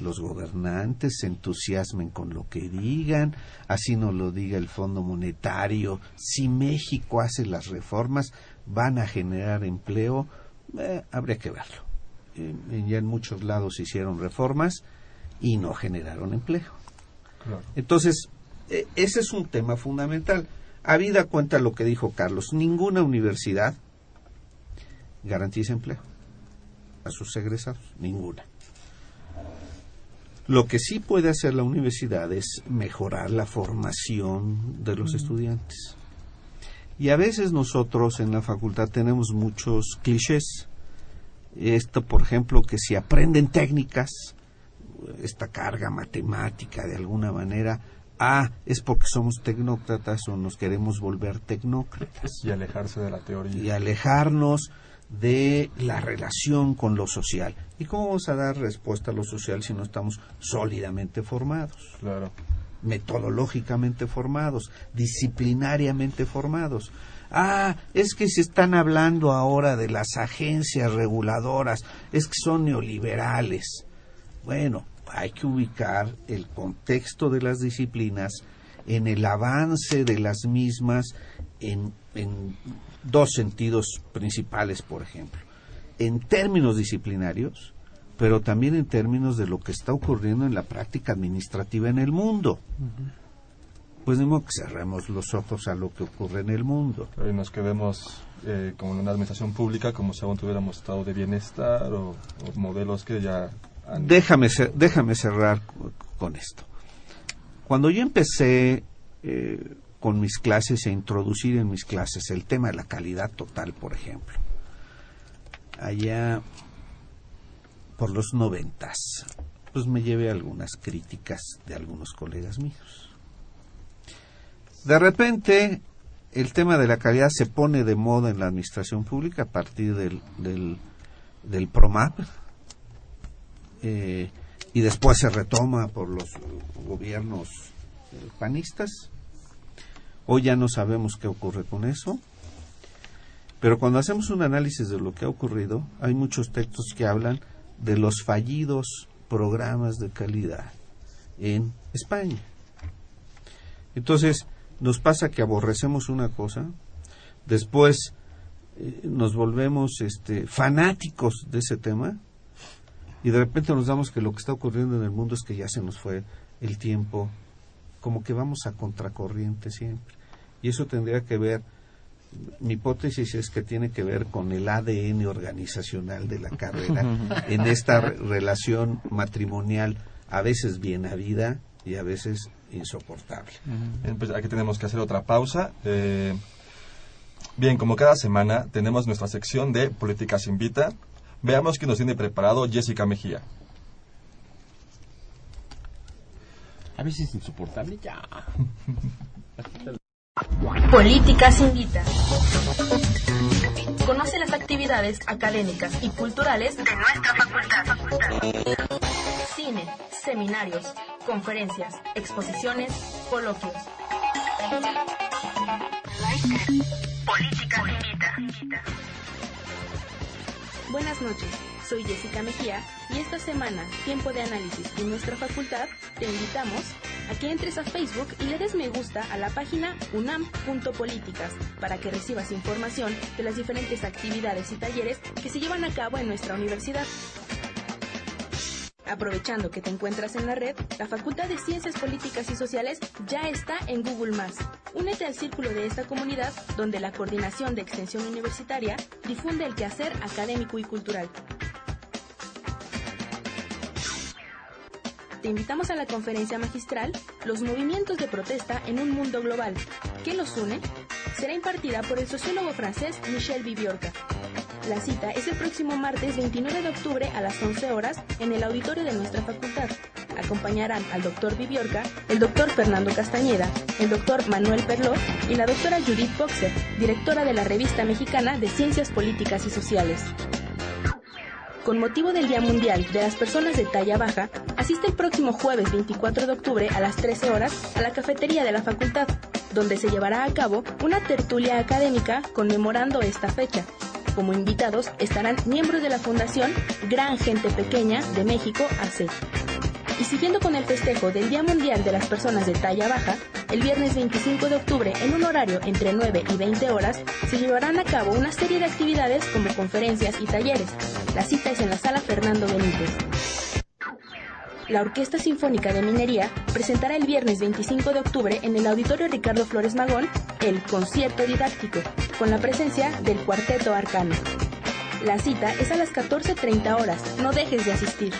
[SPEAKER 4] los gobernantes, se entusiasmen con lo que digan, así nos lo diga el Fondo Monetario. Si México hace las reformas, van a generar empleo, eh, habría que verlo. Ya en muchos lados hicieron reformas y no generaron empleo. Entonces, e, ese es un tema fundamental. Habida cuenta lo que dijo Carlos, ninguna universidad garantiza empleo a sus egresados, ninguna. Lo que sí puede hacer la universidad es mejorar la formación de los estudiantes. Y a veces nosotros en la facultad tenemos muchos clichés. Esto, por ejemplo, que si aprenden técnicas, esta carga matemática de alguna manera, ah, es porque somos tecnócratas o nos queremos volver tecnócratas.
[SPEAKER 3] Y alejarse de la teoría.
[SPEAKER 4] Y alejarnos de la relación con lo social. ¿Y cómo vamos a dar respuesta a lo social si no estamos sólidamente formados?
[SPEAKER 3] Claro.
[SPEAKER 4] Metodológicamente formados, disciplinariamente formados. Ah, es que se están hablando ahora de las agencias reguladoras, es que son neoliberales. Bueno, hay que ubicar el contexto de las disciplinas en el avance de las mismas en, en dos sentidos principales, por ejemplo. En términos disciplinarios, pero también en términos de lo que está ocurriendo en la práctica administrativa en el mundo. Pues no que cerremos los ojos a lo que ocurre en el mundo.
[SPEAKER 3] Y nos quedemos eh, como en una administración pública, como si aún tuviéramos estado de bienestar o, modelos que ya...
[SPEAKER 4] Déjame, déjame cerrar con esto. Cuando yo empecé eh, con mis clases e introducir en mis clases el tema de la calidad total, por ejemplo. Allá por los noventas, pues me llevé algunas críticas de algunos colegas míos. De repente, el tema de la calidad se pone de moda en la administración pública a partir del, del, PROMAP eh, y después se retoma por los gobiernos eh, panistas. Hoy ya no sabemos qué ocurre con eso. Pero cuando hacemos un análisis de lo que ha ocurrido, hay muchos textos que hablan de los fallidos programas de calidad en España. Entonces, nos pasa que aborrecemos una cosa, después eh, nos volvemos este, fanáticos de ese tema y de repente nos damos que lo que está ocurriendo en el mundo es que ya se nos fue el tiempo, como que vamos a contracorriente siempre. Y eso tendría que ver mi hipótesis es que tiene que ver con el ADN organizacional de la carrera en esta relación matrimonial a veces bien habida y a veces insoportable.
[SPEAKER 3] Bien, pues aquí tenemos que hacer otra pausa. Eh, bien, como cada semana tenemos nuestra sección de Políticas Invita. Veamos qué nos tiene preparado Jessica Mejía.
[SPEAKER 7] A veces insoportable, ya.
[SPEAKER 10] Políticas Invita. Conoce las actividades académicas y culturales de nuestra facultad. Cine, seminarios, conferencias, exposiciones, coloquios. Políticas Invita. Buenas noches, soy Jessica Mejía y esta semana, Tiempo de Análisis en nuestra facultad, te invitamos a que entres a Facebook y le des me gusta a la página unam.políticas para que recibas información de las diferentes actividades y talleres que se llevan a cabo en nuestra universidad. Aprovechando que te encuentras en la red, la Facultad de Ciencias Políticas y Sociales ya está en Google ⁇ Únete al círculo de esta comunidad donde la Coordinación de Extensión Universitaria difunde el quehacer académico y cultural. Te invitamos a la conferencia magistral Los movimientos de protesta en un mundo global. ¿Qué los une? Será impartida por el sociólogo francés Michel Viviorca. La cita es el próximo martes 29 de octubre a las 11 horas en el auditorio de nuestra facultad. Acompañarán al doctor Viviorca, el doctor Fernando Castañeda, el doctor Manuel Perlot y la doctora Judith Boxer, directora de la revista mexicana de Ciencias Políticas y Sociales. Con motivo del Día Mundial de las Personas de Talla Baja, asiste el próximo jueves 24 de octubre a las 13 horas a la cafetería de la facultad, donde se llevará a cabo una tertulia académica conmemorando esta fecha. Como invitados estarán miembros de la Fundación Gran Gente Pequeña de México AC. Y siguiendo con el festejo del Día Mundial de las Personas de Talla Baja, el viernes 25 de octubre, en un horario entre 9 y 20 horas, se llevarán a cabo una serie de actividades como conferencias y talleres. La cita es en la sala Fernando Benítez. La Orquesta Sinfónica de Minería presentará el viernes 25 de octubre en el Auditorio Ricardo Flores Magón el Concierto Didáctico, con la presencia del Cuarteto Arcano. La cita es a las 14.30 horas, no dejes de asistir.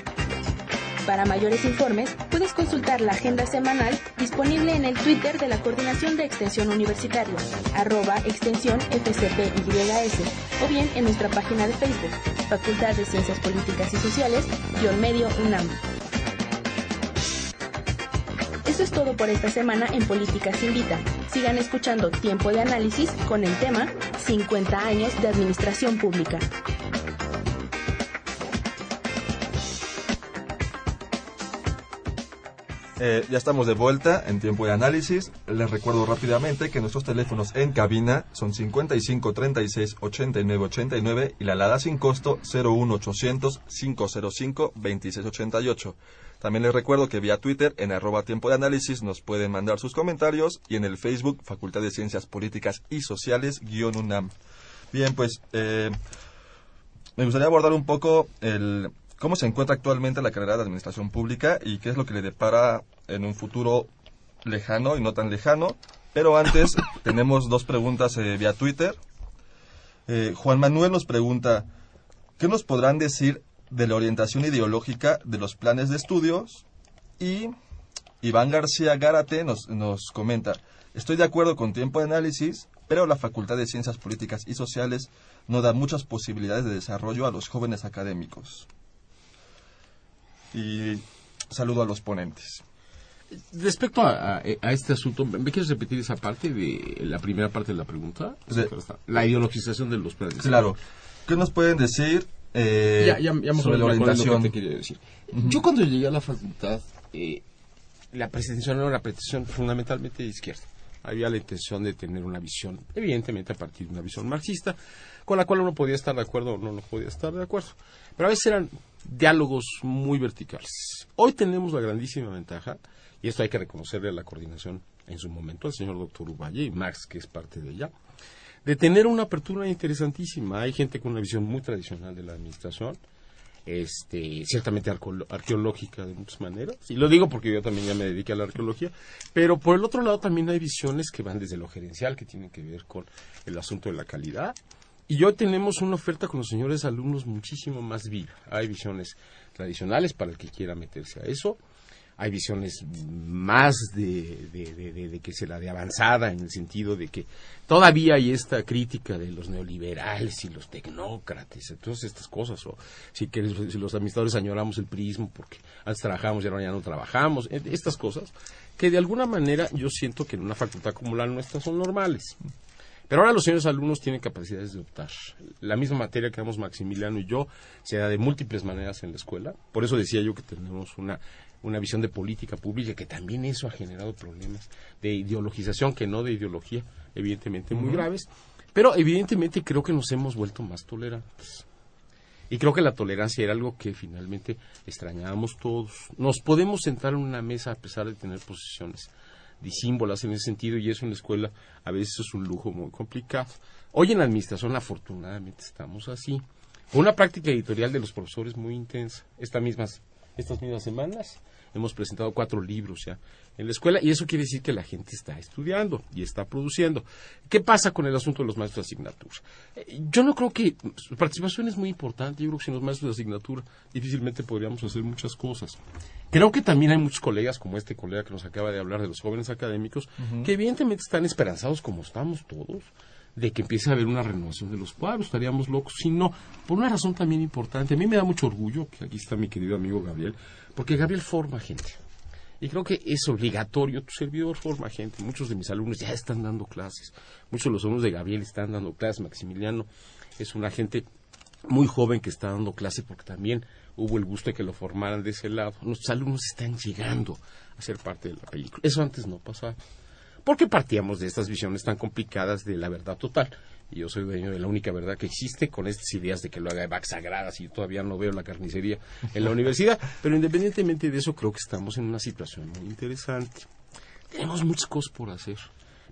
[SPEAKER 10] Para mayores informes, puedes consultar la agenda semanal disponible en el Twitter de la Coordinación de Extensión Universitaria, arroba extensión FCPYS, o bien en nuestra página de Facebook, Facultad de Ciencias Políticas y Sociales, guion medio UNAM. Eso es todo por esta semana en Políticas Invita. Sigan escuchando Tiempo de Análisis con el tema 50 años de Administración Pública.
[SPEAKER 3] Eh, ya estamos de vuelta en tiempo de análisis. Les recuerdo rápidamente que nuestros teléfonos en cabina son 55 36 89 89 y la alada sin costo 01800 505 26 88. También les recuerdo que vía Twitter en arroba tiempo de análisis nos pueden mandar sus comentarios y en el Facebook Facultad de Ciencias Políticas y Sociales guion UNAM. Bien, pues eh, me gustaría abordar un poco el, cómo se encuentra actualmente la carrera de Administración Pública y qué es lo que le depara en un futuro lejano y no tan lejano. Pero antes tenemos dos preguntas eh, vía Twitter. Eh, Juan Manuel nos pregunta, ¿qué nos podrán decir de la orientación ideológica de los planes de estudios? Y Iván García Gárate nos, nos comenta, estoy de acuerdo con tiempo de análisis, pero la Facultad de Ciencias Políticas y Sociales no da muchas posibilidades de desarrollo a los jóvenes académicos. Y Saludo a los ponentes.
[SPEAKER 7] Respecto a, a- a este asunto, ¿me quieres repetir esa parte de la primera parte de la pregunta? La ideologización de los planes.
[SPEAKER 3] Claro. ¿Qué nos pueden decir eh,
[SPEAKER 7] ya, ya, ya
[SPEAKER 3] sobre la
[SPEAKER 7] que
[SPEAKER 3] orientación?
[SPEAKER 7] Yo cuando llegué a la facultad, eh, la pretensión era una pretensión fundamentalmente de izquierda. Había la intención de tener una visión, evidentemente a partir de una visión marxista, con la cual uno podía estar de acuerdo o no, no podía estar de acuerdo. Pero a veces eran diálogos muy verticales. Hoy tenemos la grandísima ventaja, y esto hay que reconocerle a la coordinación en su momento, al señor doctor Uvalle y Max, que es parte de ella, de tener una apertura interesantísima. Hay gente con una visión muy tradicional de la administración, este, ciertamente arqueológica de muchas maneras, y lo digo porque yo también ya me dediqué a la arqueología, pero por el otro lado también hay visiones que van desde lo gerencial, que tienen que ver con el asunto de la calidad, y hoy tenemos una oferta con los señores alumnos muchísimo más viva. Hay visiones tradicionales para el que quiera meterse a eso, hay visiones más de, de, de- de- que se la de avanzada en el sentido de que todavía hay esta crítica de los neoliberales y los tecnócratas todas estas cosas o si, que, si los administradores añoramos el prismo porque antes trabajábamos y ahora ya no trabajamos eh, estas cosas que de alguna manera yo siento que en una facultad como la nuestra son normales pero ahora los señores alumnos tienen capacidades de optar. La misma materia que damos Maximiliano y yo se da de múltiples maneras en la escuela. Por eso decía yo que tenemos una, una visión de política pública que también eso ha generado problemas de ideologización, que no de ideología, evidentemente muy graves. Pero evidentemente creo que nos hemos vuelto más tolerantes. Y creo que la tolerancia era algo que finalmente extrañábamos todos. Nos podemos sentar en una mesa a pesar de tener posiciones disímbolas en ese sentido y eso en la escuela a veces es un lujo muy complicado. Hoy en la administración afortunadamente estamos así. Una práctica editorial de los profesores muy intensa. Esta mismas, estas mismas semanas hemos presentado cuatro libros ya en la escuela y eso quiere decir que la gente está estudiando y está produciendo. ¿Qué pasa con el asunto de los maestros de asignatura? Eh, Yo no creo que su participación es muy importante. Yo creo que sin los maestros de asignatura difícilmente podríamos hacer muchas cosas. Creo que también hay muchos colegas, como este colega que nos acaba de hablar de los jóvenes académicos, que evidentemente están esperanzados, como estamos todos, de que empiece a haber una renovación de los cuadros. Estaríamos locos si no, por una razón también importante. A mí me da mucho orgullo, que aquí está mi querido amigo Gabriel, porque Gabriel forma gente. Y creo que es obligatorio, tu servidor forma gente. Muchos de mis alumnos ya están dando clases. Muchos de los alumnos de Gabriel están dando clases. Maximiliano es una gente muy joven que está dando clase porque también hubo el gusto de que lo formaran de ese lado. Nuestros alumnos están llegando a ser parte de la película. Eso antes no pasaba. Porque partíamos de estas visiones tan complicadas de la verdad total. Y yo soy dueño de la única verdad que existe con estas ideas de que lo haga Evac Sagradas y yo todavía no veo la carnicería en la universidad. Pero independientemente de eso, creo que estamos en una situación muy interesante. Tenemos muchas cosas por hacer.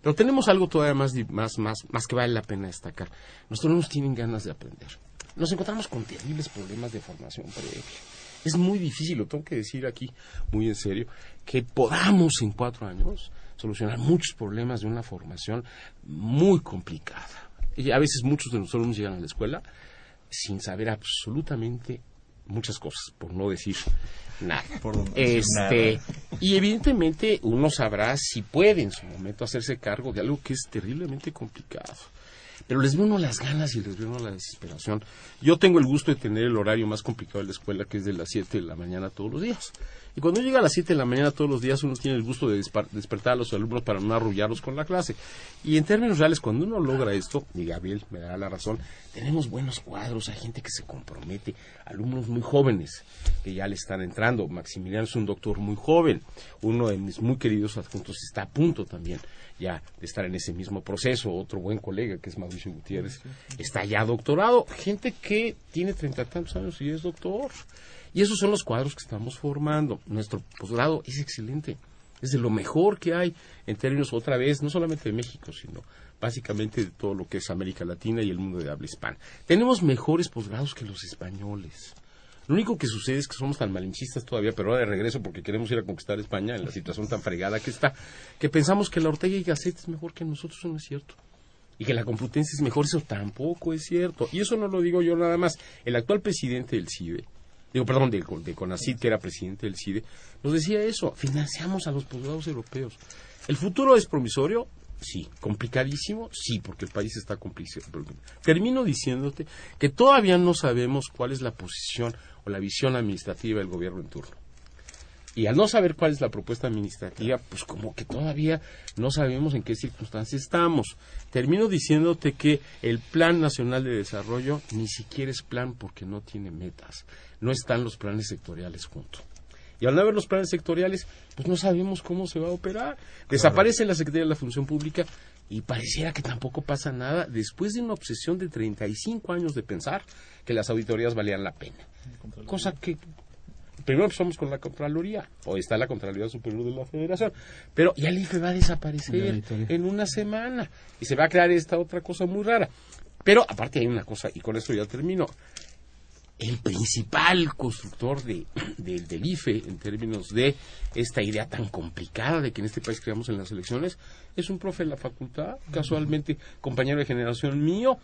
[SPEAKER 7] Pero tenemos algo todavía más, más, más, más que vale la pena destacar. Nuestros alumnos tienen ganas de aprender. Nos encontramos con terribles problemas de formación previa. Es muy difícil, lo tengo que decir aquí muy en serio, que podamos en cuatro años solucionar muchos problemas de una formación muy complicada. Y a veces muchos de nuestros alumnos llegan a la escuela sin saber absolutamente muchas cosas, por no decir nada.
[SPEAKER 3] no decir
[SPEAKER 7] este,
[SPEAKER 3] nada.
[SPEAKER 7] y evidentemente uno sabrá si puede en su momento hacerse cargo de algo que es terriblemente complicado. Pero les veo uno las ganas y les veo uno la desesperación. Yo tengo el gusto de tener el horario más complicado de la escuela, que es de las 7 de la mañana todos los días. Y cuando llega a las 7 de la mañana todos los días, uno tiene el gusto de despertar a los alumnos para no arrullarlos con la clase. Y en términos reales, cuando uno logra esto, y Gabriel me dará la razón, tenemos buenos cuadros, hay gente que se compromete, alumnos muy jóvenes que ya le están entrando. Maximiliano es un doctor muy joven, uno de mis muy queridos adjuntos está a punto también ya de estar en ese mismo proceso. Otro buen colega, que es Mauricio Gutiérrez, está ya doctorado. Gente que tiene treinta tantos años y es doctor. Y esos son los cuadros que estamos formando. Nuestro posgrado es excelente. Es de lo mejor que hay en términos, otra vez, no solamente de México, sino básicamente de todo lo que es América Latina y el mundo de habla hispana. Tenemos mejores posgrados que los españoles. Lo único que sucede es que somos tan malinchistas todavía, pero ahora de regreso porque queremos ir a conquistar España en la situación tan fregada que está, que pensamos que la Ortega y Gasset es mejor que nosotros, eso no es cierto. Y que la Complutense es mejor, eso tampoco es cierto. Y eso no lo digo yo nada más. El actual presidente del CIDE, digo, perdón, de, de CONACYT, que era presidente del CIDE, nos decía eso, financiamos a los posgrados europeos. ¿El futuro es promisorio? Sí. ¿Complicadísimo? Sí, porque el país está complicado. Termino diciéndote que todavía no sabemos cuál es la posición o la visión administrativa del gobierno en turno. Y al no saber cuál es la propuesta administrativa, pues como que todavía no sabemos en qué circunstancias estamos. Termino diciéndote que el Plan Nacional de Desarrollo ni siquiera es plan porque no tiene metas. No están los planes sectoriales juntos. Y al no haber los planes sectoriales, pues no sabemos cómo se va a operar. Desaparece la Secretaría de la Función Pública y pareciera que tampoco pasa nada después de una obsesión de 35 años de pensar que las auditorías valían la pena. Cosa que primero empezamos con la Contraloría, o está la Contraloría Superior de la Federación, pero ya el IFE va a desaparecer en una semana y se va a crear esta otra cosa muy rara. Pero aparte hay una cosa, y con esto ya termino, el principal constructor de, del IFE en términos de esta idea tan complicada de que en este país creamos en las elecciones es un profe de la facultad, casualmente compañero de generación mío,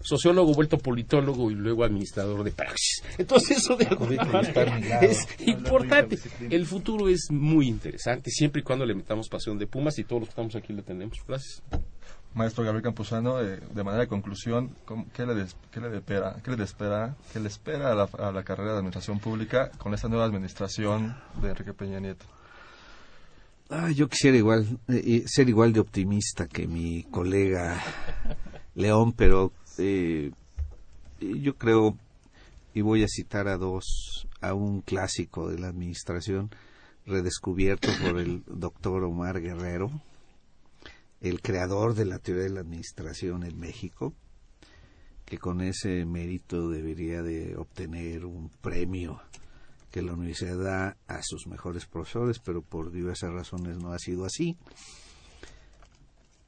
[SPEAKER 7] sociólogo vuelto politólogo y luego administrador de praxis. Entonces eso de alguna manera es importante. El futuro es muy interesante siempre y cuando le metamos pasión de Pumas y todos los que estamos aquí lo tenemos. Gracias.
[SPEAKER 3] Maestro Gabriel Campuzano, eh, de manera de conclusión, ¿qué le, qué le, espera, qué le espera, qué le espera a la, carrera de administración pública con esta nueva administración de Enrique Peña Nieto?
[SPEAKER 4] Ah, yo quisiera igual eh, ser igual de optimista que mi colega León, pero eh, yo creo y voy a citar a dos a un clásico de la administración redescubierto por el doctor Omar Guerrero el creador de la teoría de la administración en México, que con ese mérito debería de obtener un premio que la universidad da a sus mejores profesores, pero por diversas razones no ha sido así.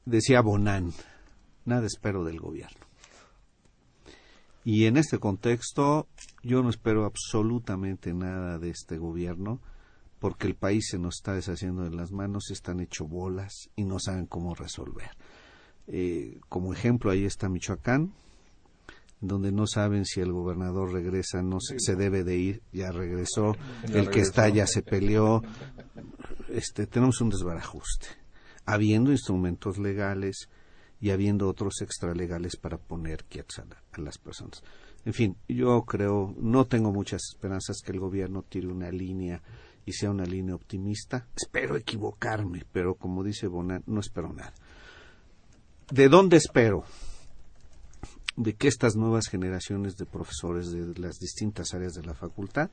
[SPEAKER 4] Decía Bonan, nada espero del gobierno. Y en este contexto yo no espero absolutamente nada de este gobierno, porque el país se nos está deshaciendo de las manos, están hecho bolas y no saben cómo resolver. Eh, como ejemplo, ahí está Michoacán, donde no saben si el gobernador regresa, no se, se debe de ir, ya regresó, el que está ya se peleó. Este, tenemos un desbarajuste, habiendo instrumentos legales y habiendo otros extralegales para poner quietos a las personas. En fin, yo creo, no tengo muchas esperanzas que el gobierno tire una línea y sea una línea optimista. Espero equivocarme, pero como dice Bonan, no espero nada. ¿De dónde espero? De que estas nuevas generaciones de profesores de las distintas áreas de la facultad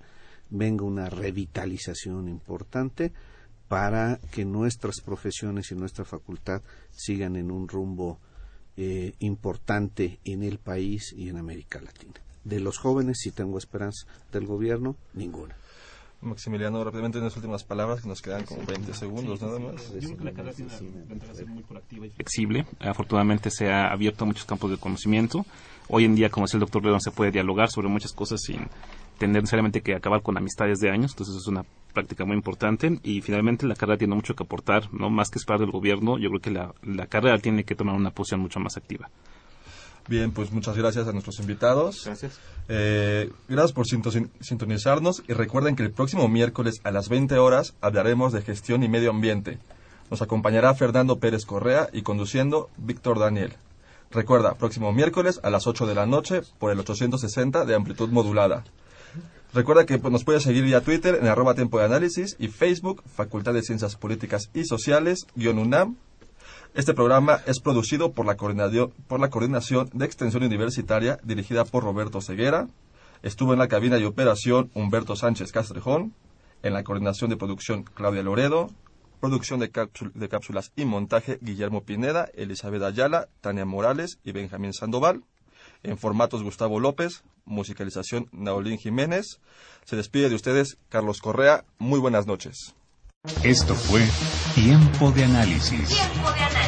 [SPEAKER 4] venga una revitalización importante para que nuestras profesiones y nuestra facultad sigan en un rumbo eh, importante en el país y en América Latina. De los jóvenes, si tengo esperanza, del gobierno, ninguna.
[SPEAKER 3] Maximiliano, rápidamente unas últimas palabras, que nos quedan como 20 segundos nada más.
[SPEAKER 8] muy proactiva y flexible. Afortunadamente se ha abierto muchos campos de conocimiento. Hoy en día, como decía el doctor León, se puede dialogar sobre muchas cosas sin tener necesariamente que acabar con amistades de años. Entonces es una práctica muy importante. Y finalmente la carrera tiene mucho que aportar, no más que esperar del gobierno. Yo creo que la, la carrera tiene que tomar una posición mucho más activa.
[SPEAKER 3] Bien, pues muchas gracias a nuestros invitados.
[SPEAKER 8] Gracias.
[SPEAKER 3] Eh, gracias por sintonizarnos y recuerden que el próximo miércoles a las 20 horas hablaremos de gestión y medio ambiente. Nos acompañará Fernando Pérez Correa y conduciendo Víctor Daniel. Recuerda, próximo miércoles a las 8 de la noche por el 860 de amplitud modulada. Recuerda que pues, nos puedes seguir vía Twitter en arroba tiempo de análisis y Facebook, Facultad de Ciencias Políticas y Sociales, guion UNAM, este programa es producido por la, por la Coordinación de Extensión Universitaria dirigida por Roberto Ceguera. Estuvo en la cabina de operación Humberto Sánchez Castrejón. En la coordinación de producción Claudia Loredo. Producción de, de cápsulas y montaje Guillermo Pineda, Elizabeth Ayala, Tania Morales y Benjamín Sandoval. En formatos Gustavo López. Musicalización Naolín Jiménez. Se despide de ustedes Carlos Correa. Muy buenas noches.
[SPEAKER 12] Esto fue Tiempo de Análisis.
[SPEAKER 11] Tiempo de Análisis.